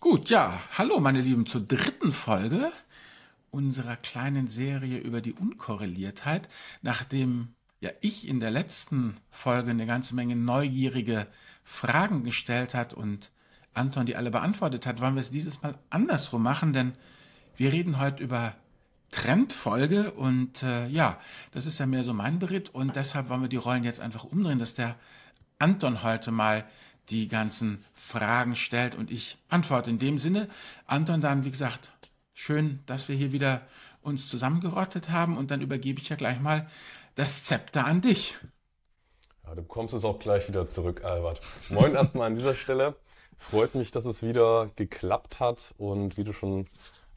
Gut, ja, hallo meine Lieben zur dritten Folge unserer kleinen Serie über die Unkorreliertheit, nachdem ja ich in der letzten Folge eine ganze Menge neugierige Fragen gestellt hat und Anton die alle beantwortet hat, wollen wir es dieses Mal andersrum machen, denn wir reden heute über Trendfolge und äh, ja, das ist ja mehr so mein Beritt und deshalb wollen wir die Rollen jetzt einfach umdrehen, dass der Anton heute mal die ganzen Fragen stellt und ich antworte in dem Sinne. Anton, dann, wie gesagt, schön, dass wir hier wieder uns zusammengerottet haben und dann übergebe ich ja gleich mal das Zepter an dich. Ja, du kommst es auch gleich wieder zurück, Albert. Moin erstmal an dieser Stelle. Freut mich, dass es wieder geklappt hat und wie du schon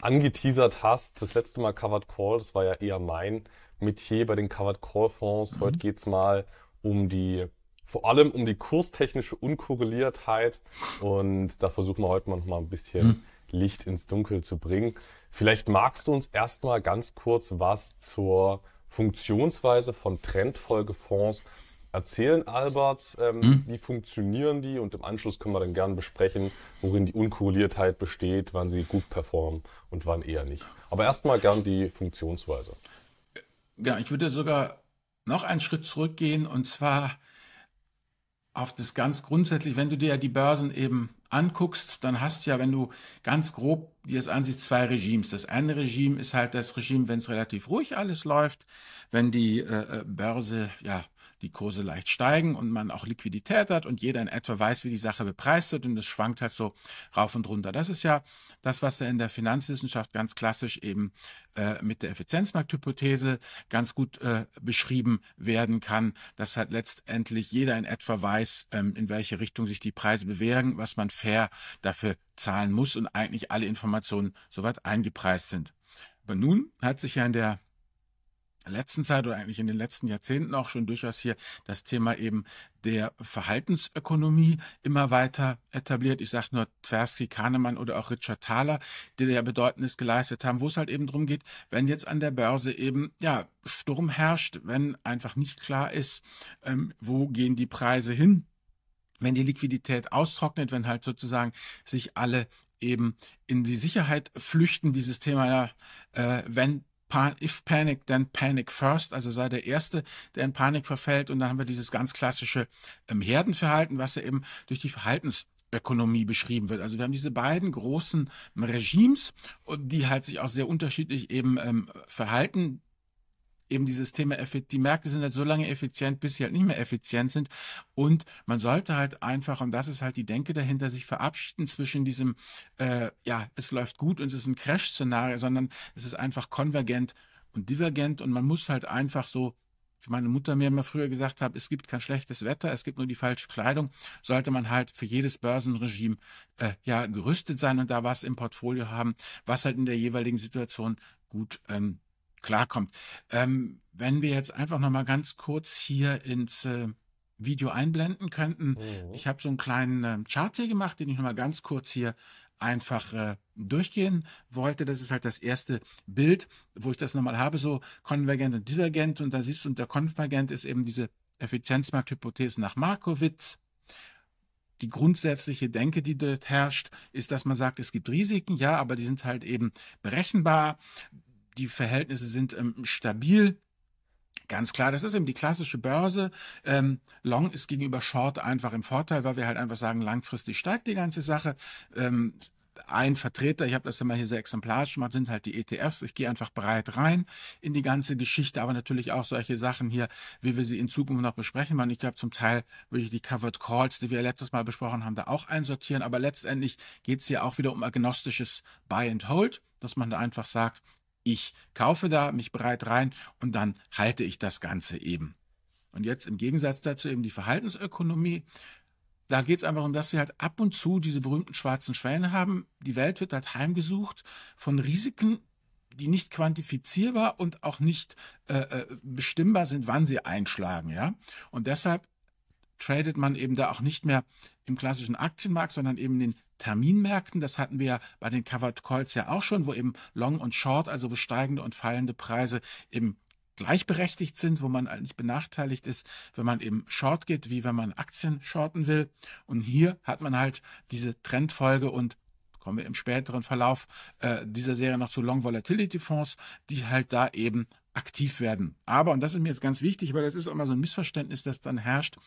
angeteasert hast, das letzte Mal Covered Call, das war ja eher mein Metier bei den Covered Call Fonds. Heute mhm. geht es mal um die vor allem um die kurstechnische Unkorreliertheit. Und da versuchen wir heute mal noch mal ein bisschen mhm. Licht ins Dunkel zu bringen. Vielleicht magst du uns erstmal ganz kurz was zur Funktionsweise von Trendfolgefonds erzählen, Albert. Ähm, mhm. Wie funktionieren die? Und im Anschluss können wir dann gerne besprechen, worin die Unkorreliertheit besteht, wann sie gut performen und wann eher nicht. Aber erstmal gern die Funktionsweise. Ja, ich würde sogar noch einen Schritt zurückgehen und zwar auf das ganz grundsätzlich, wenn du dir ja die Börsen eben anguckst, dann hast du ja, wenn du ganz grob dir das ansiehst, zwei Regimes. Das eine Regime ist halt das Regime, wenn es relativ ruhig alles läuft, wenn die äh, äh Börse ja die Kurse leicht steigen und man auch Liquidität hat und jeder in etwa weiß, wie die Sache bepreist wird und es schwankt halt so rauf und runter. Das ist ja das, was in der Finanzwissenschaft ganz klassisch eben äh, mit der Effizienzmarkthypothese ganz gut äh, beschrieben werden kann, dass halt letztendlich jeder in etwa weiß, ähm, in welche Richtung sich die Preise bewegen, was man fair dafür zahlen muss und eigentlich alle Informationen soweit eingepreist sind. Aber nun hat sich ja in der letzten Zeit oder eigentlich in den letzten Jahrzehnten auch schon durchaus hier das Thema eben der Verhaltensökonomie immer weiter etabliert. Ich sage nur Tversky, Kahnemann oder auch Richard Thaler, die ja Bedeutendes geleistet haben, wo es halt eben darum geht, wenn jetzt an der Börse eben ja Sturm herrscht, wenn einfach nicht klar ist, ähm, wo gehen die Preise hin, wenn die Liquidität austrocknet, wenn halt sozusagen sich alle eben in die Sicherheit flüchten, dieses Thema ja, äh, wenn if panic, then panic first. Also sei der Erste, der in Panik verfällt. Und dann haben wir dieses ganz klassische ähm, Herdenverhalten, was ja eben durch die Verhaltensökonomie beschrieben wird. Also wir haben diese beiden großen Regimes, die halt sich auch sehr unterschiedlich eben ähm, verhalten eben dieses Thema, die Märkte sind halt so lange effizient, bis sie halt nicht mehr effizient sind. Und man sollte halt einfach, und das ist halt die Denke dahinter, sich verabschieden zwischen diesem, äh, ja, es läuft gut und es ist ein Crash-Szenario, sondern es ist einfach konvergent und divergent und man muss halt einfach so wie meine Mutter mir immer früher gesagt hat, es gibt kein schlechtes Wetter, es gibt nur die falsche Kleidung, sollte man halt für jedes Börsenregime äh, ja gerüstet sein und da was im Portfolio haben, was halt in der jeweiligen Situation gut ähm, klarkommt. Ähm, wenn wir jetzt einfach noch mal ganz kurz hier ins äh, Video einblenden könnten. Mhm. Ich habe so einen kleinen äh, Chart hier gemacht, den ich noch mal ganz kurz hier einfach äh, durchgehen wollte. Das ist halt das erste Bild, wo ich das nochmal habe, so konvergent und divergent. Und da siehst du, unter konvergent ist eben diese Effizienzmarkthypothese nach Markowitz. Die grundsätzliche Denke, die dort herrscht, ist, dass man sagt, es gibt Risiken, ja, aber die sind halt eben berechenbar die Verhältnisse sind ähm, stabil. Ganz klar, das ist eben die klassische Börse. Ähm, Long ist gegenüber Short einfach im Vorteil, weil wir halt einfach sagen, langfristig steigt die ganze Sache. Ähm, ein Vertreter, ich habe das immer hier sehr exemplarisch gemacht, sind halt die ETFs. Ich gehe einfach breit rein in die ganze Geschichte, aber natürlich auch solche Sachen hier, wie wir sie in Zukunft noch besprechen werden. Ich glaube, zum Teil würde ich die Covered Calls, die wir letztes Mal besprochen haben, da auch einsortieren. Aber letztendlich geht es hier auch wieder um agnostisches Buy and Hold, dass man da einfach sagt, ich kaufe da mich bereit rein und dann halte ich das Ganze eben. Und jetzt im Gegensatz dazu eben die Verhaltensökonomie. Da geht es einfach um, dass wir halt ab und zu diese berühmten schwarzen Schwäne haben. Die Welt wird halt heimgesucht von Risiken, die nicht quantifizierbar und auch nicht äh, äh bestimmbar sind, wann sie einschlagen. Ja? Und deshalb tradet man eben da auch nicht mehr im klassischen Aktienmarkt, sondern eben den Terminmärkten. Das hatten wir ja bei den Covered Calls ja auch schon, wo eben Long und Short, also wo steigende und fallende Preise eben gleichberechtigt sind, wo man eigentlich benachteiligt ist, wenn man eben Short geht, wie wenn man Aktien shorten will. Und hier hat man halt diese Trendfolge und kommen wir im späteren Verlauf äh, dieser Serie noch zu Long Volatility Fonds, die halt da eben aktiv werden. Aber, und das ist mir jetzt ganz wichtig, weil das ist immer so ein Missverständnis, das dann herrscht,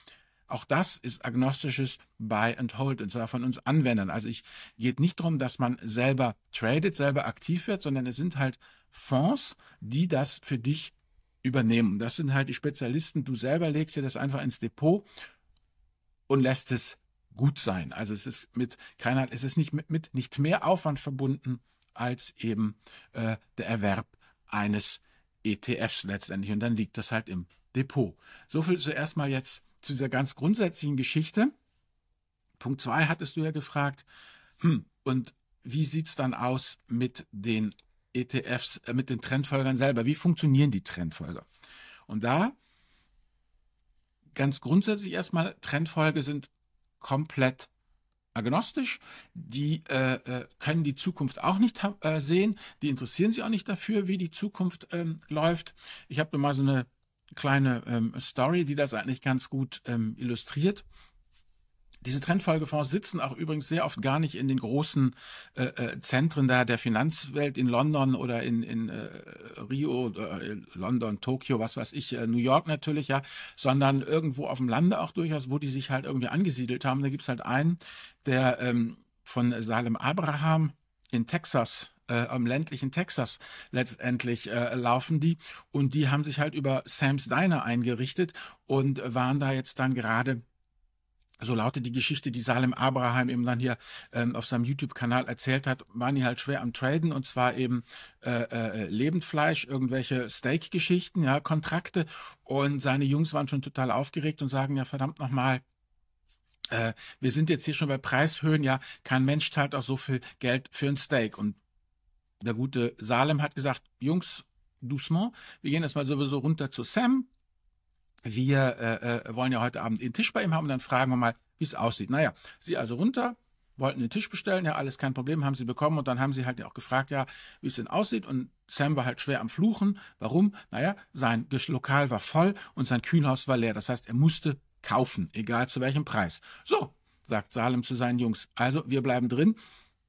auch das ist agnostisches Buy and Hold, und zwar von uns Anwendern. Also ich geht nicht darum, dass man selber tradet, selber aktiv wird, sondern es sind halt Fonds, die das für dich übernehmen. Das sind halt die Spezialisten. Du selber legst dir das einfach ins Depot und lässt es gut sein. Also es ist mit keiner, es ist nicht mit, mit nicht mehr Aufwand verbunden als eben äh, der Erwerb eines ETFs letztendlich. Und dann liegt das halt im Depot. So viel zuerst mal jetzt zu dieser ganz grundsätzlichen Geschichte. Punkt zwei hattest du ja gefragt. Hm, und wie sieht es dann aus mit den ETFs, äh, mit den Trendfolgern selber? Wie funktionieren die Trendfolger? Und da ganz grundsätzlich erstmal, Trendfolge sind komplett agnostisch, die äh, äh, können die Zukunft auch nicht äh, sehen, die interessieren sich auch nicht dafür, wie die Zukunft ähm, läuft. Ich habe mal so eine kleine ähm, Story, die das eigentlich ganz gut ähm, illustriert. Diese Trendfolgefonds sitzen auch übrigens sehr oft gar nicht in den großen äh, äh, Zentren da der Finanzwelt in London oder in, in äh, Rio, äh, London, Tokio, was weiß ich, äh, New York natürlich, ja, sondern irgendwo auf dem Lande auch durchaus, wo die sich halt irgendwie angesiedelt haben. Da gibt es halt einen, der ähm, von Salem Abraham in Texas äh, am ländlichen Texas letztendlich äh, laufen die. Und die haben sich halt über Sam's Diner eingerichtet und waren da jetzt dann gerade so lautet die Geschichte, die Salem Abraham eben dann hier ähm, auf seinem YouTube-Kanal erzählt hat, waren die halt schwer am Traden und zwar eben äh, äh, Lebendfleisch, irgendwelche Steak-Geschichten, ja, Kontrakte und seine Jungs waren schon total aufgeregt und sagen, ja verdammt nochmal, äh, wir sind jetzt hier schon bei Preishöhen, ja, kein Mensch zahlt auch so viel Geld für ein Steak und der gute Salem hat gesagt, Jungs, doucement, wir gehen jetzt mal sowieso runter zu Sam. Wir äh, äh, wollen ja heute Abend den Tisch bei ihm haben und dann fragen wir mal, wie es aussieht. Naja, sie also runter, wollten den Tisch bestellen, ja, alles kein Problem, haben sie bekommen und dann haben sie halt auch gefragt, ja, wie es denn aussieht und Sam war halt schwer am Fluchen. Warum? Naja, sein Lokal war voll und sein Kühlhaus war leer. Das heißt, er musste kaufen, egal zu welchem Preis. So, sagt Salem zu seinen Jungs. Also, wir bleiben drin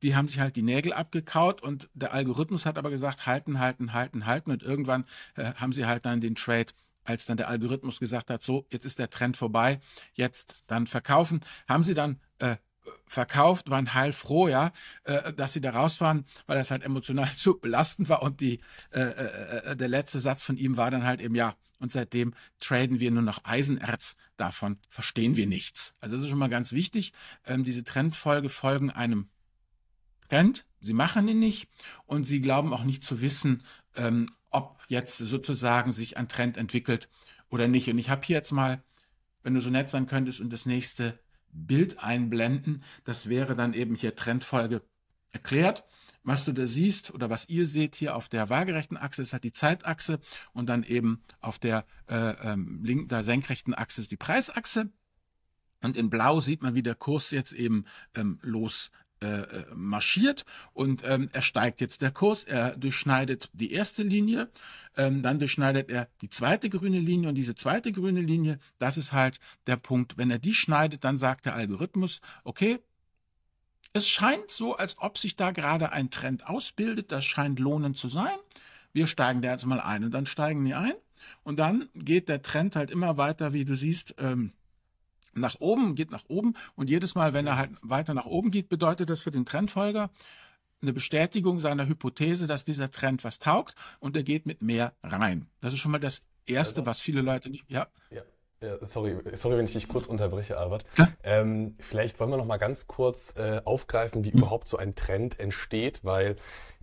die haben sich halt die Nägel abgekaut und der Algorithmus hat aber gesagt, halten, halten, halten, halten. Und irgendwann äh, haben sie halt dann den Trade, als dann der Algorithmus gesagt hat, so, jetzt ist der Trend vorbei, jetzt dann verkaufen, haben sie dann äh, verkauft, waren heilfroh, ja, äh, dass sie da raus waren, weil das halt emotional zu belastend war. Und die, äh, äh, äh, der letzte Satz von ihm war dann halt eben, ja, und seitdem traden wir nur noch Eisenerz, davon verstehen wir nichts. Also das ist schon mal ganz wichtig. Ähm, diese Trendfolge folgen einem Trend. Sie machen ihn nicht und sie glauben auch nicht zu wissen, ähm, ob jetzt sozusagen sich ein Trend entwickelt oder nicht. Und ich habe hier jetzt mal, wenn du so nett sein könntest, und das nächste Bild einblenden. Das wäre dann eben hier Trendfolge erklärt. Was du da siehst oder was ihr seht hier auf der waagerechten Achse ist halt die Zeitachse und dann eben auf der äh, ähm, linken, der senkrechten Achse ist die Preisachse. Und in Blau sieht man, wie der Kurs jetzt eben ähm, los äh, äh, marschiert und ähm, er steigt jetzt der Kurs, er durchschneidet die erste Linie, ähm, dann durchschneidet er die zweite grüne Linie und diese zweite grüne Linie, das ist halt der Punkt. Wenn er die schneidet, dann sagt der Algorithmus, okay, es scheint so, als ob sich da gerade ein Trend ausbildet, das scheint lohnend zu sein. Wir steigen da jetzt mal ein und dann steigen die ein und dann geht der Trend halt immer weiter, wie du siehst, ähm, nach oben, geht nach oben und jedes Mal, wenn er halt weiter nach oben geht, bedeutet das für den Trendfolger eine Bestätigung seiner Hypothese, dass dieser Trend was taugt und er geht mit mehr rein. Das ist schon mal das Erste, was viele Leute nicht, ja. ja. Ja, sorry, sorry, wenn ich dich kurz unterbreche, Albert. Ähm, vielleicht wollen wir noch mal ganz kurz äh, aufgreifen, wie hm. überhaupt so ein Trend entsteht, weil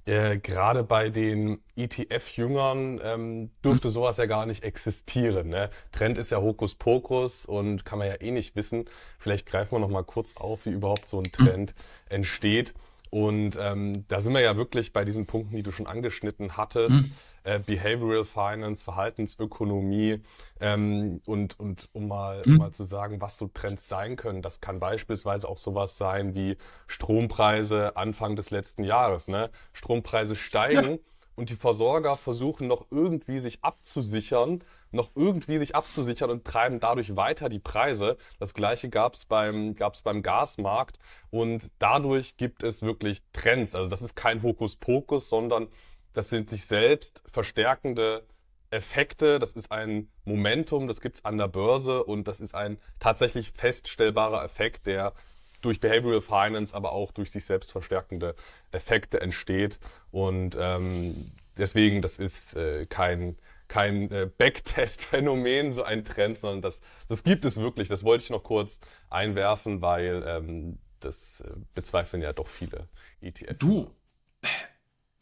äh, gerade bei den ETF-Jüngern ähm, dürfte sowas ja gar nicht existieren. Ne? Trend ist ja Hokuspokus und kann man ja eh nicht wissen. Vielleicht greifen wir noch mal kurz auf, wie überhaupt so ein Trend entsteht. Und ähm, da sind wir ja wirklich bei diesen Punkten, die du schon angeschnitten hattest. Mhm. Äh, Behavioral Finance, Verhaltensökonomie ähm, und, und um mal, mhm. um mal zu sagen, was so Trends sein können. Das kann beispielsweise auch sowas sein wie Strompreise Anfang des letzten Jahres. Ne? Strompreise steigen. Ja und die Versorger versuchen noch irgendwie sich abzusichern, noch irgendwie sich abzusichern und treiben dadurch weiter die Preise. Das gleiche gab es beim, gab's beim Gasmarkt und dadurch gibt es wirklich Trends. Also das ist kein Hokuspokus, sondern das sind sich selbst verstärkende Effekte, das ist ein Momentum, das gibt es an der Börse und das ist ein tatsächlich feststellbarer Effekt, der durch Behavioral Finance, aber auch durch sich selbst verstärkende Effekte entsteht. Und ähm, deswegen, das ist äh, kein, kein äh, Backtest-Phänomen, so ein Trend, sondern das, das gibt es wirklich. Das wollte ich noch kurz einwerfen, weil ähm, das äh, bezweifeln ja doch viele ETF. Du,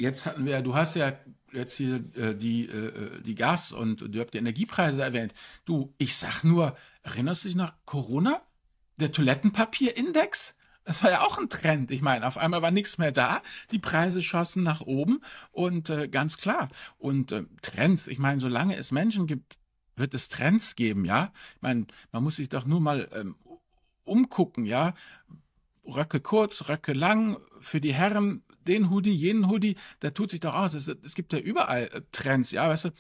jetzt hatten wir, du hast ja jetzt hier äh, die, äh, die Gas- und du habt die Energiepreise erwähnt. Du, ich sag nur, erinnerst du dich nach Corona? Der Toilettenpapierindex? Das war ja auch ein Trend. Ich meine, auf einmal war nichts mehr da, die Preise schossen nach oben und äh, ganz klar. Und äh, Trends, ich meine, solange es Menschen gibt, wird es Trends geben, ja. Ich meine, man muss sich doch nur mal ähm, umgucken, ja. Röcke kurz, Röcke lang, für die Herren den Hoodie, jenen Hoodie, da tut sich doch aus. Es, es gibt ja überall äh, Trends, ja, weißt du.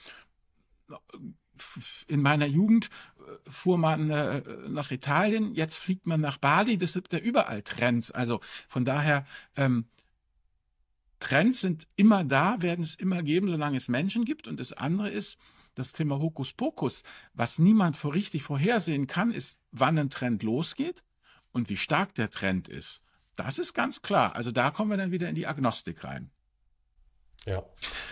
In meiner Jugend äh, fuhr man äh, nach Italien, jetzt fliegt man nach Bali, das gibt ja überall Trends. Also von daher, ähm, Trends sind immer da, werden es immer geben, solange es Menschen gibt. Und das andere ist, das Thema Hokuspokus. Was niemand vor richtig vorhersehen kann, ist, wann ein Trend losgeht und wie stark der Trend ist. Das ist ganz klar. Also da kommen wir dann wieder in die Agnostik rein. Ja,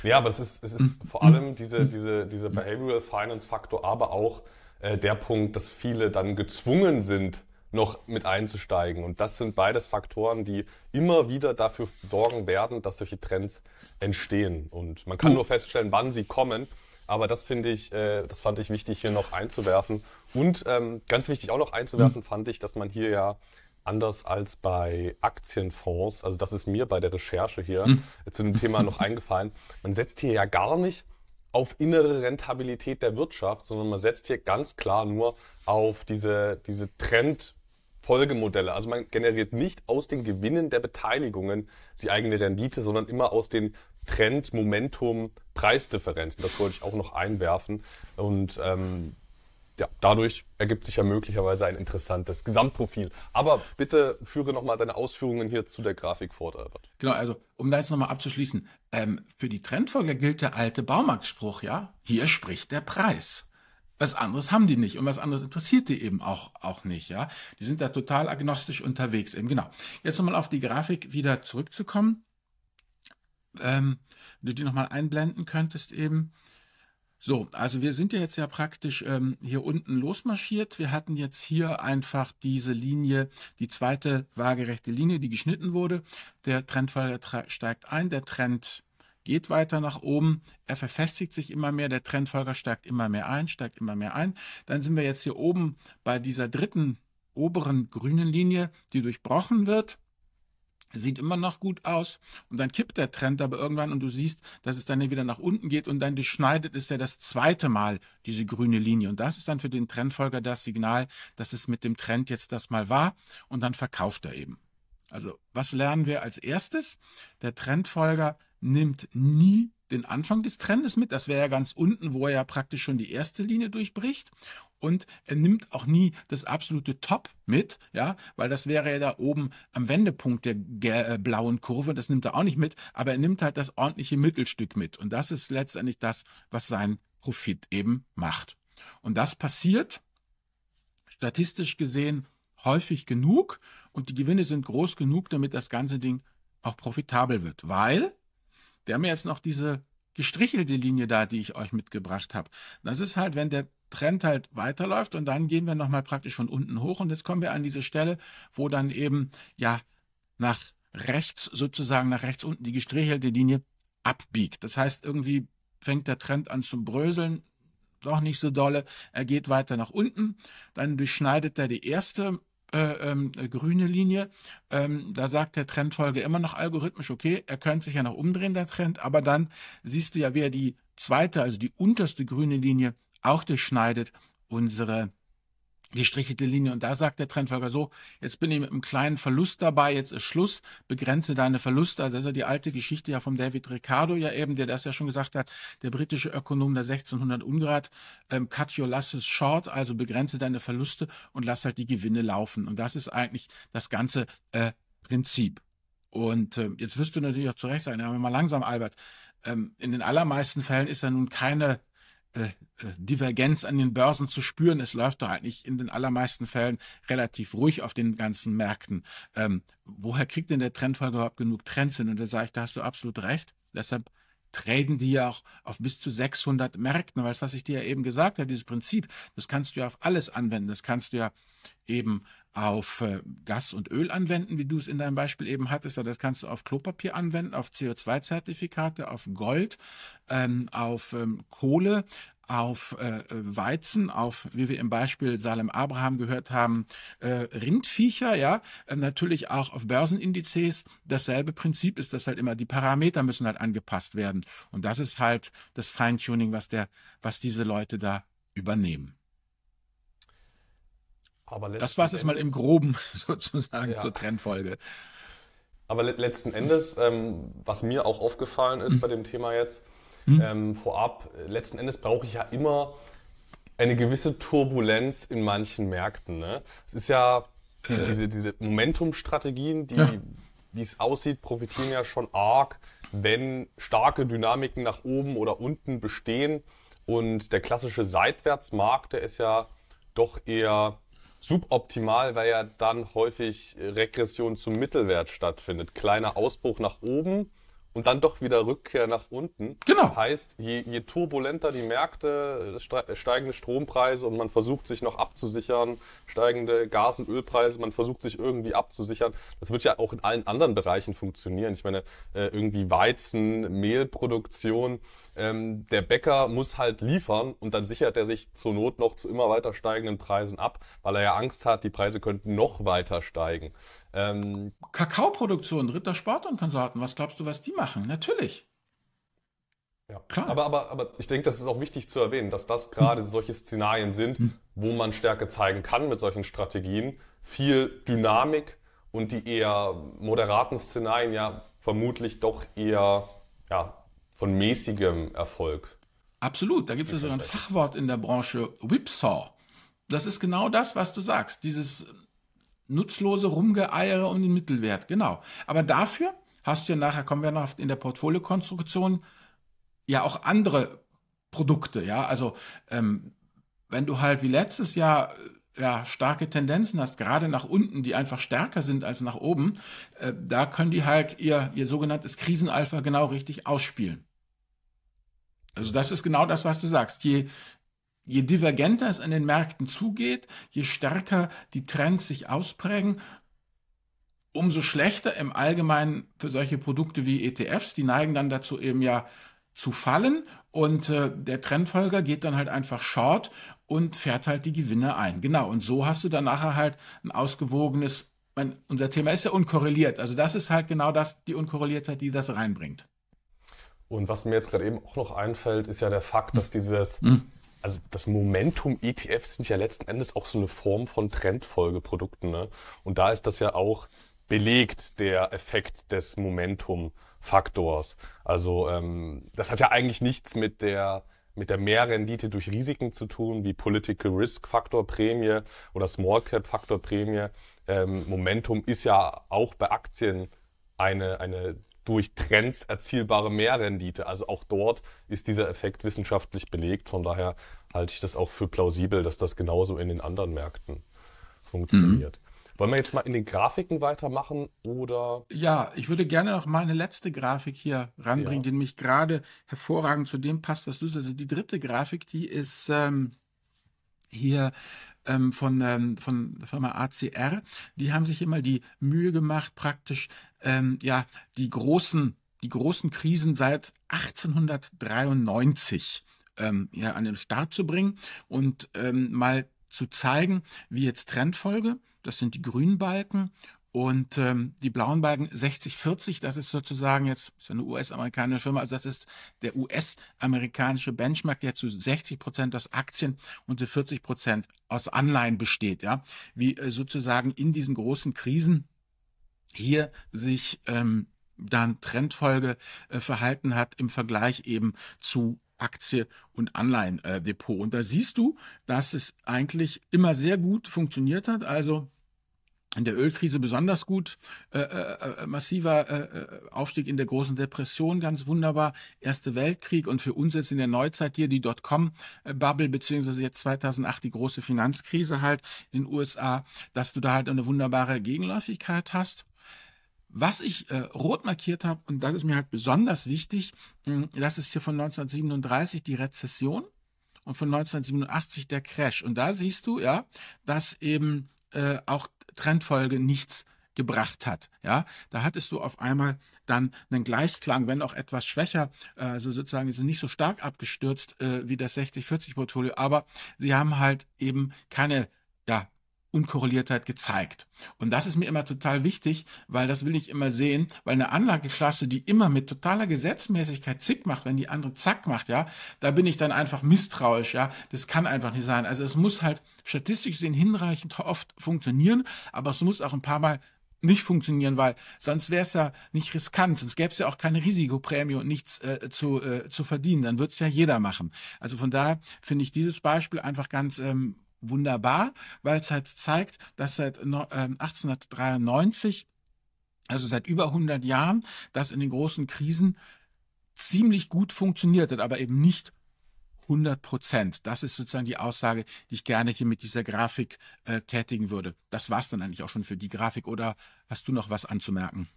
ja aber es ist, es ist mhm. vor allem diese, diese, dieser Behavioral Finance Faktor, aber auch äh, der Punkt, dass viele dann gezwungen sind, noch mit einzusteigen. Und das sind beides Faktoren, die immer wieder dafür sorgen werden, dass solche Trends entstehen. Und man kann nur feststellen, wann sie kommen. Aber das finde ich, äh, das fand ich wichtig hier noch einzuwerfen. Und ähm, ganz wichtig auch noch einzuwerfen, mhm. fand ich, dass man hier ja anders als bei Aktienfonds, also das ist mir bei der Recherche hier hm. zu dem Thema noch eingefallen, man setzt hier ja gar nicht auf innere Rentabilität der Wirtschaft, sondern man setzt hier ganz klar nur auf diese, diese Trendfolgemodelle. Also man generiert nicht aus den Gewinnen der Beteiligungen die eigene Rendite, sondern immer aus den Trend, Momentum, Preisdifferenzen. Das wollte ich auch noch einwerfen. Und ähm, ja, dadurch ergibt sich ja möglicherweise ein interessantes Gesamtprofil. Aber bitte führe nochmal deine Ausführungen hier zu der Grafik fort, Albert. Genau, also um da jetzt nochmal abzuschließen, ähm, für die Trendfolger gilt der alte Baumarktspruch, ja, hier spricht der Preis. Was anderes haben die nicht und was anderes interessiert die eben auch, auch nicht, ja. Die sind da total agnostisch unterwegs eben, genau. Jetzt nochmal auf die Grafik wieder zurückzukommen. Ähm, wenn du die nochmal einblenden könntest eben. So, also wir sind ja jetzt ja praktisch ähm, hier unten losmarschiert. Wir hatten jetzt hier einfach diese Linie, die zweite waagerechte Linie, die geschnitten wurde. Der Trendfall steigt ein, der Trend geht weiter nach oben, er verfestigt sich immer mehr, der Trendfolger steigt immer mehr ein, steigt immer mehr ein. Dann sind wir jetzt hier oben bei dieser dritten oberen grünen Linie, die durchbrochen wird sieht immer noch gut aus und dann kippt der Trend aber irgendwann und du siehst, dass es dann wieder nach unten geht und dann durchschneidet es ja das zweite Mal diese grüne Linie und das ist dann für den Trendfolger das Signal, dass es mit dem Trend jetzt das mal war und dann verkauft er eben. Also was lernen wir als erstes? Der Trendfolger nimmt nie den Anfang des Trendes mit. Das wäre ja ganz unten, wo er ja praktisch schon die erste Linie durchbricht. Und er nimmt auch nie das absolute Top mit, ja, weil das wäre ja da oben am Wendepunkt der äh, blauen Kurve. Das nimmt er auch nicht mit, aber er nimmt halt das ordentliche Mittelstück mit. Und das ist letztendlich das, was sein Profit eben macht. Und das passiert statistisch gesehen häufig genug und die Gewinne sind groß genug, damit das ganze Ding auch profitabel wird, weil wir haben jetzt noch diese gestrichelte Linie da, die ich euch mitgebracht habe. Das ist halt, wenn der Trend halt weiterläuft und dann gehen wir nochmal praktisch von unten hoch und jetzt kommen wir an diese Stelle, wo dann eben ja nach rechts sozusagen nach rechts unten die gestrichelte Linie abbiegt. Das heißt, irgendwie fängt der Trend an zu bröseln, doch nicht so dolle. Er geht weiter nach unten, dann durchschneidet er die erste äh, ähm, grüne Linie. Ähm, da sagt der Trendfolge immer noch algorithmisch, okay, er könnte sich ja noch umdrehen, der Trend, aber dann siehst du ja, wie er die zweite, also die unterste grüne Linie auch durchschneidet, unsere die strichelte Linie. Und da sagt der Trendfolger so, jetzt bin ich mit einem kleinen Verlust dabei, jetzt ist Schluss, begrenze deine Verluste. Also das ist ja die alte Geschichte ja vom David Ricardo ja eben, der das ja schon gesagt hat, der britische Ökonom der 1600 Ungrad, ähm, cut your losses short, also begrenze deine Verluste und lass halt die Gewinne laufen. Und das ist eigentlich das ganze äh, Prinzip. Und äh, jetzt wirst du natürlich auch zu Recht sagen, ja, mal langsam, Albert, ähm, in den allermeisten Fällen ist ja nun keine Divergenz an den Börsen zu spüren. Es läuft doch eigentlich in den allermeisten Fällen relativ ruhig auf den ganzen Märkten. Ähm, woher kriegt denn der Trendfolger überhaupt genug Trends hin? Und da sage ich, da hast du absolut recht. Deshalb traden die ja auch auf bis zu 600 Märkten, weil das, was ich dir ja eben gesagt habe, dieses Prinzip, das kannst du ja auf alles anwenden. Das kannst du ja eben auf äh, Gas und Öl anwenden, wie du es in deinem Beispiel eben hattest. Das kannst du auf Klopapier anwenden, auf CO2-Zertifikate, auf Gold, ähm, auf ähm, Kohle, auf äh, Weizen, auf, wie wir im Beispiel Salem Abraham gehört haben, äh, Rindviecher, ja, äh, natürlich auch auf Börsenindizes. Dasselbe Prinzip ist, dass halt immer die Parameter müssen halt angepasst werden. Und das ist halt das Feintuning, was der, was diese Leute da übernehmen. Aber das war es jetzt mal im Groben sozusagen ja. zur Trendfolge. Aber letzten Endes, ähm, was mir auch aufgefallen ist hm. bei dem Thema jetzt, hm. ähm, vorab, letzten Endes brauche ich ja immer eine gewisse Turbulenz in manchen Märkten. Ne? Es ist ja äh. diese, diese Momentum-Strategien, die, ja. wie es aussieht, profitieren ja schon arg, wenn starke Dynamiken nach oben oder unten bestehen. Und der klassische Seitwärtsmarkt, der ist ja doch eher suboptimal, weil ja dann häufig Regression zum Mittelwert stattfindet. Kleiner Ausbruch nach oben und dann doch wieder Rückkehr nach unten. Genau. Heißt, je, je turbulenter die Märkte, steigende Strompreise und man versucht sich noch abzusichern, steigende Gas- und Ölpreise, man versucht sich irgendwie abzusichern. Das wird ja auch in allen anderen Bereichen funktionieren. Ich meine, äh, irgendwie Weizen, Mehlproduktion, ähm, der Bäcker muss halt liefern und dann sichert er sich zur Not noch zu immer weiter steigenden Preisen ab, weil er ja Angst hat, die Preise könnten noch weiter steigen. Ähm, Kakaoproduktion, Ritter Sport und Konsorten, was glaubst du, was die machen? Natürlich. Ja, klar. Aber, aber, aber ich denke, das ist auch wichtig zu erwähnen, dass das gerade hm. solche Szenarien sind, hm. wo man Stärke zeigen kann mit solchen Strategien. Viel Dynamik und die eher moderaten Szenarien ja vermutlich doch eher ja, von mäßigem Erfolg. Absolut, da gibt es ja sogar ein Fachwort in der Branche, Whipsaw. Das ist genau das, was du sagst, dieses nutzlose Rumgeeiere um den Mittelwert, genau. Aber dafür hast du ja nachher, kommen wir noch in der Portfoliokonstruktion, ja auch andere Produkte, ja, also ähm, wenn du halt wie letztes Jahr ja, starke Tendenzen hast, gerade nach unten, die einfach stärker sind als nach oben, äh, da können die halt ihr, ihr sogenanntes Krisenalpha genau richtig ausspielen. Also das ist genau das, was du sagst. Je, je divergenter es an den Märkten zugeht, je stärker die Trends sich ausprägen, umso schlechter im Allgemeinen für solche Produkte wie ETFs. Die neigen dann dazu eben ja zu fallen und äh, der Trendfolger geht dann halt einfach short und fährt halt die Gewinne ein. Genau, und so hast du dann nachher halt ein ausgewogenes, mein, unser Thema ist ja unkorreliert, also das ist halt genau das, die Unkorreliertheit, die das reinbringt. Und was mir jetzt gerade eben auch noch einfällt, ist ja der Fakt, dass dieses, mhm. Also das Momentum ETFs sind ja letzten Endes auch so eine Form von Trendfolgeprodukten. Ne? Und da ist das ja auch belegt, der Effekt des Momentum-Faktors. Also ähm, das hat ja eigentlich nichts mit der mit der Mehrrendite durch Risiken zu tun, wie Political Risk Faktor Prämie oder Small Cap Faktor Prämie. Ähm, Momentum ist ja auch bei Aktien eine, eine durch Trends erzielbare Mehrrendite. Also auch dort ist dieser Effekt wissenschaftlich belegt. Von daher halte ich das auch für plausibel, dass das genauso in den anderen Märkten funktioniert. Mhm. Wollen wir jetzt mal in den Grafiken weitermachen oder? Ja, ich würde gerne noch mal eine letzte Grafik hier ranbringen, ja. die nämlich gerade hervorragend zu dem passt, was du sagst. Also die dritte Grafik, die ist ähm, hier ähm, von, ähm, von der Firma ACR. Die haben sich immer die Mühe gemacht, praktisch ähm, ja die großen die großen Krisen seit 1893 ähm, ja, an den Start zu bringen und ähm, mal zu zeigen, wie jetzt Trendfolge, das sind die grünen Balken, Und ähm, die blauen Balken 60-40, das ist sozusagen jetzt ist eine US-amerikanische Firma, also das ist der US-amerikanische Benchmark, der zu 60 Prozent aus Aktien und zu 40 Prozent aus Anleihen besteht, ja, wie äh, sozusagen in diesen großen Krisen hier sich ähm, dann Trendfolge äh, verhalten hat im Vergleich eben zu Aktie und Anleihendepot. Äh, und da siehst du, dass es eigentlich immer sehr gut funktioniert hat. Also in der Ölkrise besonders gut, äh, äh, äh massiver äh, äh, Aufstieg in der großen Depression, ganz wunderbar, Erste Weltkrieg und für uns jetzt in der Neuzeit hier die Dotcom-Bubble, beziehungsweise jetzt 2008 die große Finanzkrise halt in den USA, dass du da halt eine wunderbare Gegenläufigkeit hast. Was ich äh, rot markiert habe, und das ist mir halt besonders wichtig, mh, das ist hier von 1937 die Rezession und von 1987 der Crash. Und da siehst du, ja, dass eben äh, auch Trendfolge nichts gebracht hat. Ja, da hattest du auf einmal dann einen Gleichklang, wenn auch etwas schwächer, also sozusagen sind nicht so stark abgestürzt äh, wie das 60-40-Portfolio, aber sie haben halt eben keine ja, Unkorreliertheit gezeigt. Und das ist mir immer total wichtig, weil das will ich immer sehen, weil eine Anlageklasse, die immer mit totaler Gesetzmäßigkeit zick macht, wenn die andere zack macht, ja, da bin ich dann einfach misstrauisch, ja. Das kann einfach nicht sein. Also es muss halt statistisch gesehen hinreichend oft funktionieren, aber es muss auch ein paar Mal nicht funktionieren, weil sonst wäre es ja nicht riskant, sonst gäbe es ja auch keine Risikoprämie und nichts äh, zu, äh, zu verdienen. Dann wird es ja jeder machen. Also von daher finde ich dieses Beispiel einfach ganz ähm, wunderbar, weil es halt zeigt, dass seit 1893, ähm, also seit über 100 Jahren, das in den großen Krisen ziemlich gut funktioniert hat, aber eben nicht 100 Prozent. Das ist sozusagen die Aussage, die ich gerne hier mit dieser Grafik äh, tätigen würde. Das war es dann eigentlich auch schon für die Grafik oder hast du noch was anzumerken?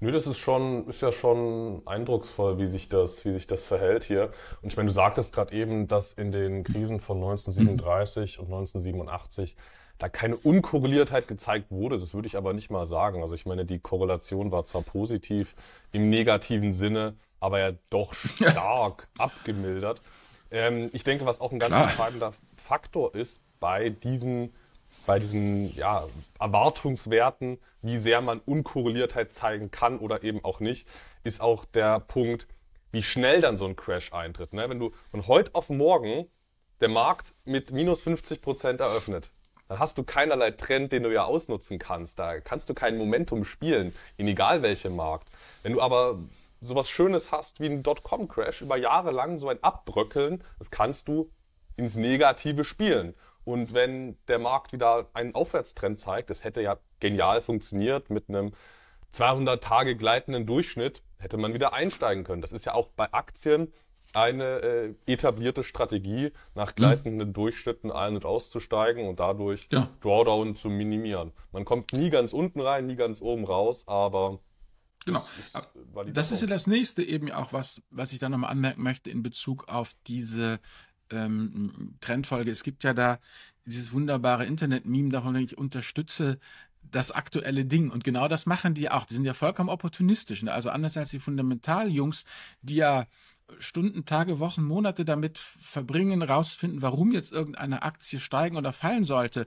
Nö, das ist schon, ist ja schon eindrucksvoll, wie sich das, wie sich das verhält hier. Und ich meine, du sagtest gerade eben, dass in den Krisen von 1937 und 1987 da keine Unkorreliertheit gezeigt wurde. Das würde ich aber nicht mal sagen. Also ich meine, die Korrelation war zwar positiv im negativen Sinne, aber ja doch stark abgemildert. Ähm, ich denke, was auch ein ganz Klar. entscheidender Faktor ist bei diesen bei diesen ja, Erwartungswerten, wie sehr man Unkorreliertheit zeigen kann oder eben auch nicht, ist auch der Punkt, wie schnell dann so ein Crash eintritt. Ne? Wenn du von heute auf morgen der Markt mit minus 50 Prozent eröffnet, dann hast du keinerlei Trend, den du ja ausnutzen kannst. Da kannst du kein Momentum spielen, in egal welchem Markt. Wenn du aber sowas Schönes hast wie ein Dotcom-Crash, über Jahre lang so ein Abbröckeln, das kannst du ins Negative spielen. Und wenn der Markt wieder einen Aufwärtstrend zeigt, das hätte ja genial funktioniert mit einem 200 Tage gleitenden Durchschnitt, hätte man wieder einsteigen können. Das ist ja auch bei Aktien eine äh, etablierte Strategie, nach gleitenden mhm. Durchschnitten ein- und auszusteigen und dadurch ja. Drawdown zu minimieren. Man kommt nie ganz unten rein, nie ganz oben raus, aber Genau. Das ist, das ist ja das nächste eben auch, was, was ich da nochmal anmerken möchte in Bezug auf diese ähm, Trendfolge. Es gibt ja da dieses wunderbare Internet-Meme, davon ich unterstütze das aktuelle Ding. Und genau das machen die auch. Die sind ja vollkommen opportunistisch. Ne? Also anders als die Fundamentaljungs, die ja Stunden, Tage, Wochen, Monate damit verbringen, rauszufinden, warum jetzt irgendeine Aktie steigen oder fallen sollte,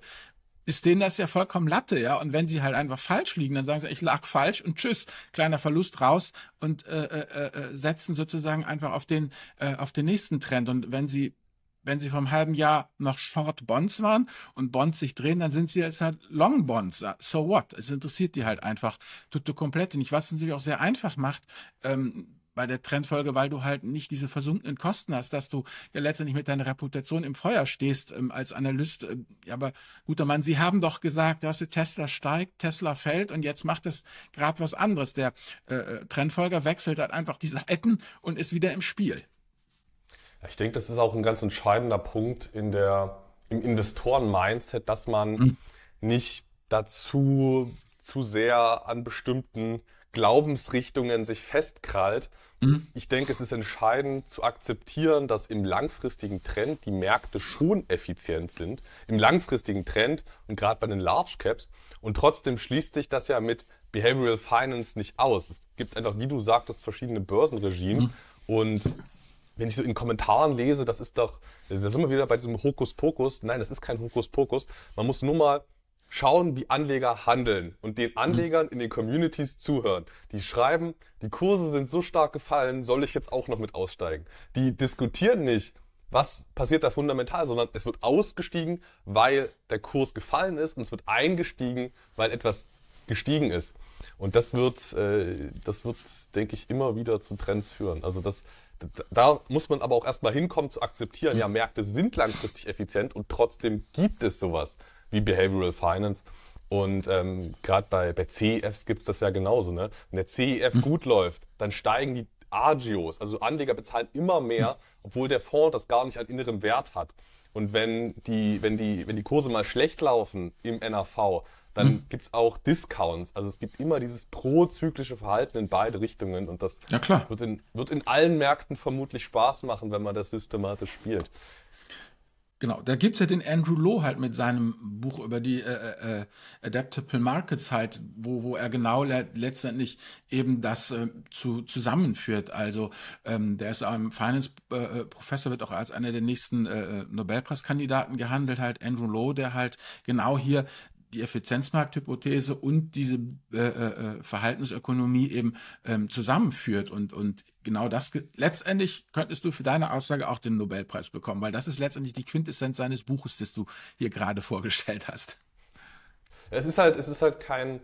ist denen das ja vollkommen Latte, ja. Und wenn sie halt einfach falsch liegen, dann sagen sie, ich lag falsch und tschüss, kleiner Verlust raus und äh, äh, äh, setzen sozusagen einfach auf den, äh, auf den nächsten Trend. Und wenn sie wenn sie vom halben Jahr noch Short Bonds waren und Bonds sich drehen, dann sind sie jetzt halt Long Bonds. So what? Es interessiert die halt einfach tutto komplett nicht. Was natürlich auch sehr einfach macht, ähm, bei der Trendfolge, weil du halt nicht diese versunkenen Kosten hast, dass du ja letztendlich mit deiner Reputation im Feuer stehst ähm, als Analyst. Ähm, ja, aber guter Mann, Sie haben doch gesagt, dass Tesla steigt, Tesla fällt und jetzt macht es gerade was anderes. Der äh, äh, Trendfolger wechselt halt einfach die Seiten und ist wieder im Spiel. Ich denke, das ist auch ein ganz entscheidender Punkt in der, im Investoren-Mindset, dass man mhm. nicht dazu zu sehr an bestimmten Glaubensrichtungen sich festkrallt. Mhm. Ich denke, es ist entscheidend zu akzeptieren, dass im langfristigen Trend die Märkte schon effizient sind. Im langfristigen Trend und gerade bei den Large Caps. Und trotzdem schließt sich das ja mit Behavioral Finance nicht aus. Es gibt einfach, wie du sagtest, verschiedene Börsenregimes. Mhm. Und wenn ich so in Kommentaren lese, das ist doch, da sind wir wieder bei diesem Hokuspokus. Nein, das ist kein Hokuspokus. Man muss nur mal schauen, wie Anleger handeln und den Anlegern in den Communities zuhören. Die schreiben, die Kurse sind so stark gefallen, soll ich jetzt auch noch mit aussteigen? Die diskutieren nicht, was passiert da fundamental, sondern es wird ausgestiegen, weil der Kurs gefallen ist und es wird eingestiegen, weil etwas gestiegen ist. Und das wird, äh, das wird, denke ich, immer wieder zu Trends führen. Also das, da muss man aber auch erstmal hinkommen zu akzeptieren, ja, Märkte sind langfristig effizient und trotzdem gibt es sowas wie Behavioral Finance. Und ähm, gerade bei, bei CEFs gibt es das ja genauso. Ne? Wenn der CEF mhm. gut läuft, dann steigen die Agios, also Anleger bezahlen immer mehr, obwohl der Fonds das gar nicht an innerem Wert hat. Und wenn die, wenn die, wenn die Kurse mal schlecht laufen im NAV, dann hm. gibt es auch Discounts. Also es gibt immer dieses prozyklische Verhalten in beide Richtungen und das ja. Wird, in, wird in allen Märkten vermutlich Spaß machen, wenn man das systematisch spielt. Genau, da gibt es ja den Andrew Lowe halt mit seinem Buch über die äh, äh, Adaptable Markets halt, wo, wo er genau le letztendlich eben das äh, zu, zusammenführt. Also ähm, der ist ein Finance-Professor, äh, wird auch als einer der nächsten äh, Nobelpreiskandidaten gehandelt, halt Andrew Lowe, der halt genau hier die Effizienzmarkthypothese und diese äh, äh, Verhaltensökonomie eben ähm, zusammenführt und und genau das letztendlich könntest du für deine Aussage auch den Nobelpreis bekommen, weil das ist letztendlich die Quintessenz seines Buches, das du hier gerade vorgestellt hast. Es ist halt es ist halt kein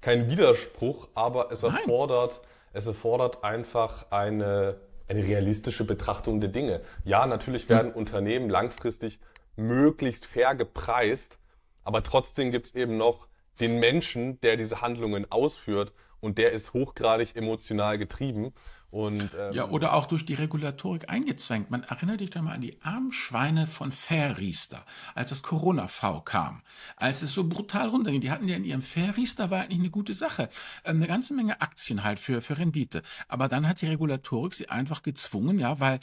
kein Widerspruch, aber es erfordert Nein. es erfordert einfach eine eine realistische Betrachtung der Dinge. Ja, natürlich werden hm. Unternehmen langfristig möglichst fair gepreist, aber trotzdem gibt es eben noch den Menschen, der diese Handlungen ausführt und der ist hochgradig emotional getrieben. Und, ähm, ja, oder auch durch die Regulatorik eingezwängt. Man erinnert sich doch mal an die armen Schweine von Fairriester, als das Corona-V kam. Als es so brutal runterging. Die hatten ja in ihrem Fairriester, war eigentlich eine gute Sache. Ähm, eine ganze Menge Aktien halt für, für Rendite. Aber dann hat die Regulatorik sie einfach gezwungen, ja, weil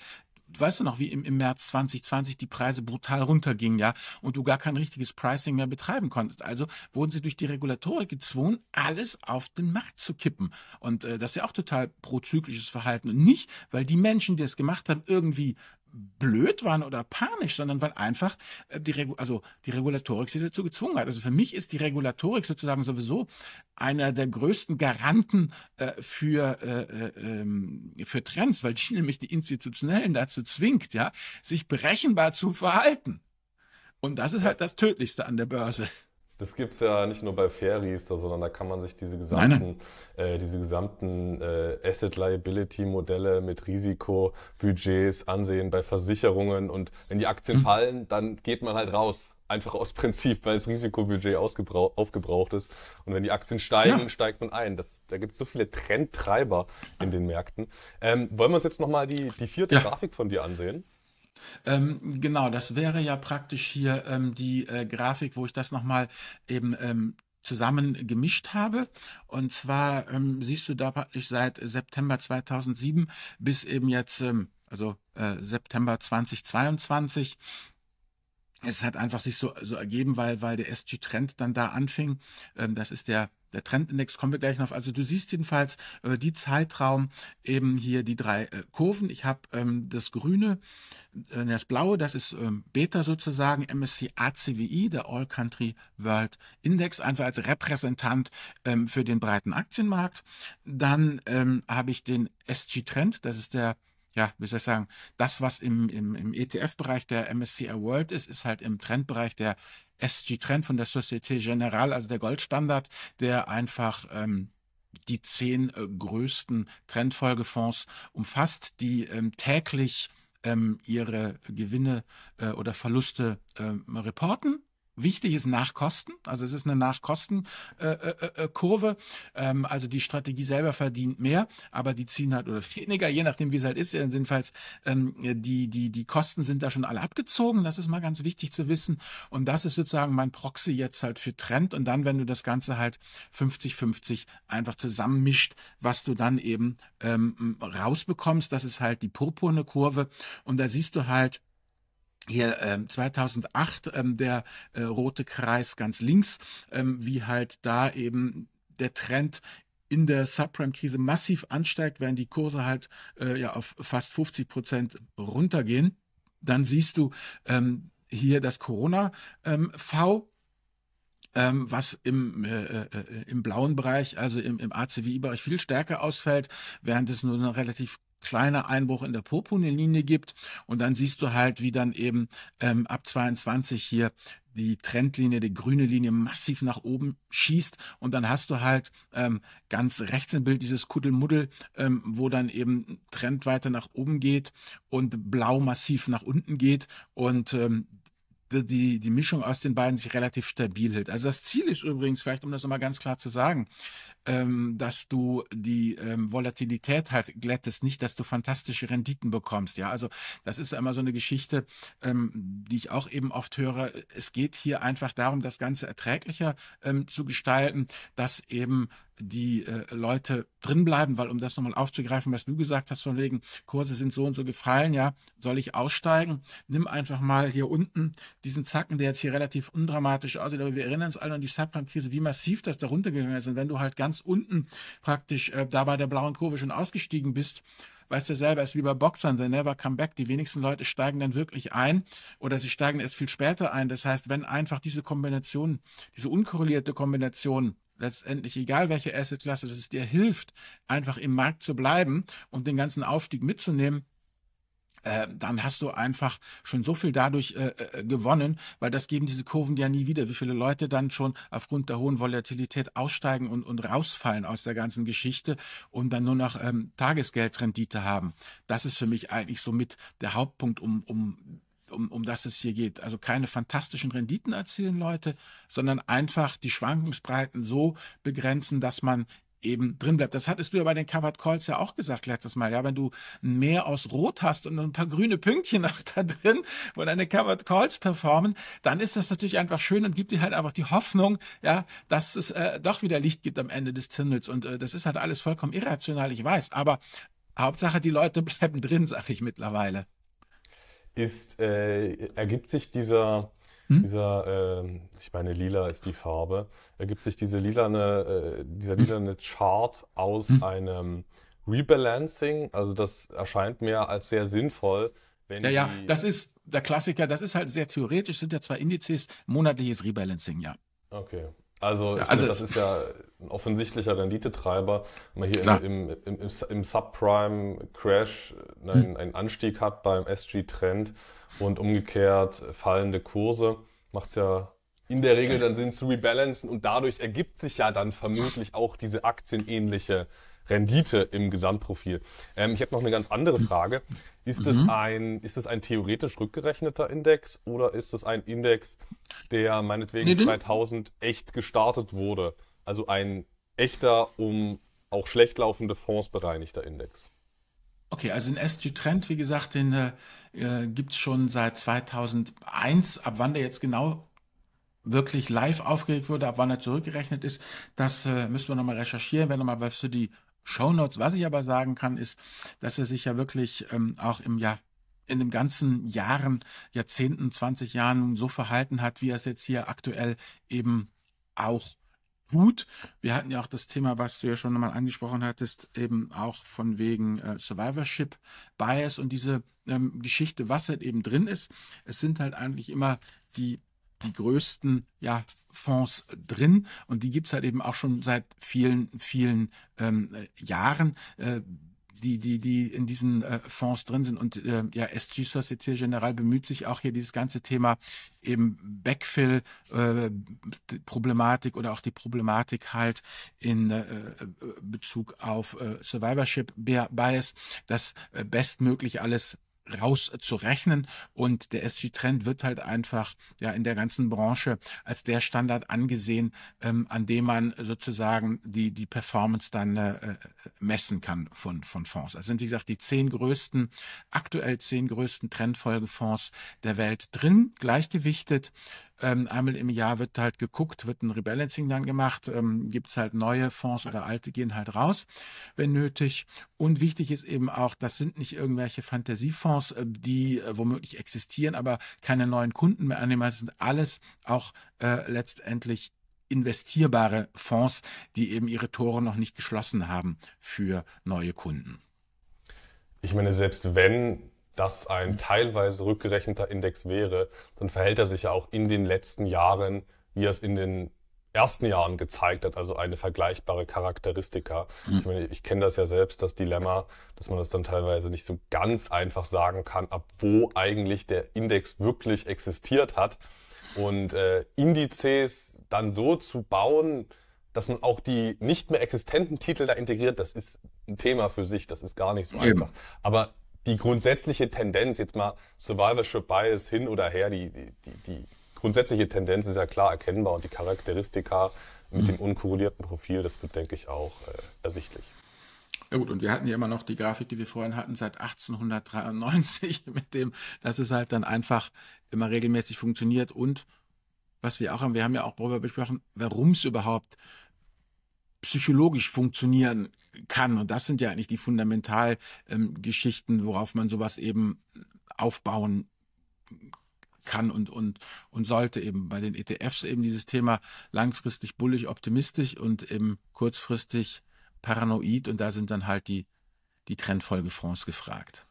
weißt du noch, wie im, im März 2020 die Preise brutal runtergingen, ja, und du gar kein richtiges Pricing mehr betreiben konntest. Also wurden sie durch die Regulatorik gezwungen, alles auf den Markt zu kippen. Und äh, das ist ja auch total prozyklisches Verhalten. Und nicht, weil die Menschen, die es gemacht haben, irgendwie blöd waren oder panisch, sondern weil einfach äh, die, Regu also die Regulatorik sie dazu gezwungen hat. Also für mich ist die Regulatorik sozusagen sowieso einer der größten Garanten äh, für, äh, äh, ähm, für Trends, weil die nämlich die Institutionellen dazu zwingt, ja, sich berechenbar zu verhalten. Und das ist halt das Tödlichste an der Börse. Das gibt es ja nicht nur bei Fairriester, sondern da kann man sich diese gesamten, nein, nein. Äh, diese gesamten äh, Asset-Liability-Modelle mit Risikobudgets ansehen bei Versicherungen. Und wenn die Aktien mhm. fallen, dann geht man halt raus. Einfach aus Prinzip, weil das Risikobudget aufgebraucht ist. Und wenn die Aktien steigen, ja. steigt man ein. Das, da gibt es so viele Trendtreiber in den Märkten. Ähm, wollen wir uns jetzt nochmal die, die vierte ja. Grafik von dir ansehen? Ähm, genau, das wäre ja praktisch hier ähm, die äh, Grafik, wo ich das nochmal eben ähm, zusammen gemischt habe. Und zwar ähm, siehst du da praktisch seit September 2007 bis eben jetzt, ähm, also äh, September 2022, es hat einfach sich so, so ergeben, weil, weil der SG-Trend dann da anfing. Ähm, das ist der der Trendindex kommen wir gleich noch. Also du siehst jedenfalls äh, die Zeitraum eben hier die drei äh, Kurven. Ich habe ähm, das Grüne, äh, das Blaue, das ist ähm, Beta sozusagen, MSCI ACWI, der All Country World Index, einfach als Repräsentant ähm, für den breiten Aktienmarkt. Dann ähm, habe ich den SG Trend, das ist der ja, wie soll ich sagen, das, was im, im, im ETF-Bereich der MSCI World ist, ist halt im Trendbereich der SG-Trend von der Societe Generale, also der Goldstandard, der einfach ähm, die zehn äh, größten Trendfolgefonds umfasst, die ähm, täglich ähm, ihre Gewinne äh, oder Verluste äh, reporten Wichtig ist Nachkosten, also es ist eine Nachkostenkurve. Äh, äh, ähm, also die Strategie selber verdient mehr, aber die ziehen halt oder weniger, je nachdem wie es halt ist. Jedenfalls ähm, die die die Kosten sind da schon alle abgezogen. Das ist mal ganz wichtig zu wissen. Und das ist sozusagen mein Proxy jetzt halt für Trend. Und dann, wenn du das Ganze halt 50-50 einfach zusammenmischt, was du dann eben ähm, rausbekommst, das ist halt die purpurne Kurve. Und da siehst du halt hier ähm, 2008 ähm, der äh, rote Kreis ganz links, ähm, wie halt da eben der Trend in der Subprime-Krise massiv ansteigt, während die Kurse halt äh, ja auf fast 50 Prozent runtergehen. Dann siehst du ähm, hier das Corona-V, ähm, was im, äh, äh, im blauen Bereich, also im, im ACWI-Bereich viel stärker ausfällt, während es nur ein relativ kleiner Einbruch in der Purpurlinie gibt. Und dann siehst du halt, wie dann eben ähm, ab 22 hier die Trendlinie, die grüne Linie massiv nach oben schießt und dann hast du halt ähm, ganz rechts im Bild dieses Kuddelmuddel, ähm, wo dann eben Trend weiter nach oben geht und blau massiv nach unten geht und ähm, die, die Mischung aus den beiden sich relativ stabil hält. Also das Ziel ist übrigens, vielleicht um das nochmal ganz klar zu sagen, ähm, dass du die ähm, Volatilität halt glättest, nicht, dass du fantastische Renditen bekommst. Ja, also das ist immer so eine Geschichte, ähm, die ich auch eben oft höre. Es geht hier einfach darum, das Ganze erträglicher ähm, zu gestalten, dass eben die äh, Leute drinbleiben, weil um das nochmal aufzugreifen, was du gesagt hast, von wegen Kurse sind so und so gefallen, ja, soll ich aussteigen? Nimm einfach mal hier unten diesen Zacken, der jetzt hier relativ undramatisch aussieht, aber wir erinnern uns alle an die Subprime-Krise, wie massiv das da runtergegangen ist. Und wenn du halt ganz unten praktisch äh, da bei der blauen Kurve schon ausgestiegen bist, weißt du selber, ist wie bei Boxern, they never come back. Die wenigsten Leute steigen dann wirklich ein oder sie steigen erst viel später ein. Das heißt, wenn einfach diese Kombination, diese unkorrelierte Kombination letztendlich, egal welche Assetklasse, dass es dir hilft, einfach im Markt zu bleiben und den ganzen Aufstieg mitzunehmen, äh, dann hast du einfach schon so viel dadurch äh, äh, gewonnen, weil das geben diese Kurven ja nie wieder. Wie viele Leute dann schon aufgrund der hohen Volatilität aussteigen und, und rausfallen aus der ganzen Geschichte und dann nur noch ähm, Tagesgeldrendite haben. Das ist für mich eigentlich somit der Hauptpunkt, um, um um, um das es hier geht. Also keine fantastischen Renditen erzielen Leute, sondern einfach die Schwankungsbreiten so begrenzen, dass man eben drin bleibt. Das hattest du ja bei den Covered Calls ja auch gesagt letztes Mal. Ja, wenn du Meer aus Rot hast und ein paar grüne Pünktchen noch da drin, wo deine Covered Calls performen, dann ist das natürlich einfach schön und gibt dir halt einfach die Hoffnung, ja, dass es äh, doch wieder Licht gibt am Ende des Tunnels. Und äh, das ist halt alles vollkommen irrational, ich weiß. Aber Hauptsache, die Leute bleiben drin, sag ich mittlerweile. Ist, äh, ergibt sich dieser hm? Dieser, äh, ich meine, lila ist die Farbe, ergibt sich diese lilane, äh, dieser hm? lilane Chart aus hm? einem Rebalancing. Also das erscheint mir als sehr sinnvoll. Wenn ja, ja, das ist der Klassiker, das ist halt sehr theoretisch, sind ja zwei Indizes, monatliches Rebalancing, ja. Okay. Also, ja, also finde, das ist ja ein offensichtlicher Renditetreiber. Wenn man hier im, im, im, im Subprime-Crash einen, hm. einen Anstieg hat beim SG-Trend, und umgekehrt fallende Kurse macht es ja in der Regel dann Sinn zu rebalancen und dadurch ergibt sich ja dann vermutlich auch diese aktienähnliche Rendite im Gesamtprofil. Ähm, ich habe noch eine ganz andere Frage. Ist mhm. es ein, ist es ein theoretisch rückgerechneter Index oder ist es ein Index, der meinetwegen nee, 2000 echt gestartet wurde? Also ein echter, um auch schlecht laufende Fonds bereinigter Index? Okay, also den SG Trend, wie gesagt, den äh, gibt es schon seit 2001. Ab wann der jetzt genau wirklich live aufgeregt wurde, ab wann er zurückgerechnet ist, das äh, müssen wir nochmal recherchieren, wenn nochmal was für die Shownotes. Was ich aber sagen kann, ist, dass er sich ja wirklich ähm, auch im Jahr in den ganzen Jahren, Jahrzehnten, 20 Jahren so verhalten hat, wie er es jetzt hier aktuell eben auch gut. Wir hatten ja auch das Thema, was du ja schon mal angesprochen hattest, eben auch von wegen äh, Survivorship Bias und diese ähm, Geschichte, was halt eben drin ist. Es sind halt eigentlich immer die die größten ja, Fonds drin und die gibt es halt eben auch schon seit vielen, vielen ähm, Jahren. Äh, die, die, die in diesen äh, Fonds drin sind. Und äh, ja, SG Societe Generale bemüht sich auch hier dieses ganze Thema eben Backfill-Problematik äh, oder auch die Problematik halt in äh, Bezug auf äh, Survivorship Bias, das äh, bestmöglich alles rauszurechnen. Und der SG-Trend wird halt einfach ja in der ganzen Branche als der Standard angesehen, ähm, an dem man sozusagen die, die Performance dann äh, messen kann von, von Fonds. Also sind, wie gesagt, die zehn größten, aktuell zehn größten Trendfolgefonds der Welt drin, gleichgewichtet. Ähm, einmal im Jahr wird halt geguckt, wird ein Rebalancing dann gemacht, ähm, gibt es halt neue Fonds oder alte gehen halt raus, wenn nötig. Und wichtig ist eben auch, das sind nicht irgendwelche Fantasiefonds, äh, die äh, womöglich existieren, aber keine neuen Kunden mehr annehmen. Das sind alles auch äh, letztendlich investierbare Fonds, die eben ihre Tore noch nicht geschlossen haben für neue Kunden. Ich meine, selbst wenn das ein teilweise rückgerechneter Index wäre, dann verhält er sich ja auch in den letzten Jahren, wie er es in den ersten Jahren gezeigt hat, also eine vergleichbare Charakteristika. Mhm. Ich meine, ich kenne das ja selbst, das Dilemma, dass man das dann teilweise nicht so ganz einfach sagen kann, ab wo eigentlich der Index wirklich existiert hat. Und äh, Indizes dann so zu bauen, dass man auch die nicht mehr existenten Titel da integriert, das ist ein Thema für sich, das ist gar nicht so einfach. Aber die grundsätzliche Tendenz, jetzt mal Survivorship Bias hin oder her, die, die, die grundsätzliche Tendenz ist ja klar erkennbar und die Charakteristika mit mhm. dem unkorrelierten Profil, das wird, denke ich, auch äh, ersichtlich. Ja gut, und wir hatten ja immer noch die Grafik, die wir vorhin hatten, seit 1893, mit dem, dass es halt dann einfach immer regelmäßig funktioniert und was wir auch haben, wir haben ja auch darüber besprochen, warum es überhaupt psychologisch funktionieren kann. Und das sind ja eigentlich die Fundamentalgeschichten, ähm, worauf man sowas eben aufbauen kann und, und, und sollte eben bei den ETFs eben dieses Thema langfristig bullig optimistisch und eben kurzfristig paranoid und da sind dann halt die, die Trendfolgefonds gefragt.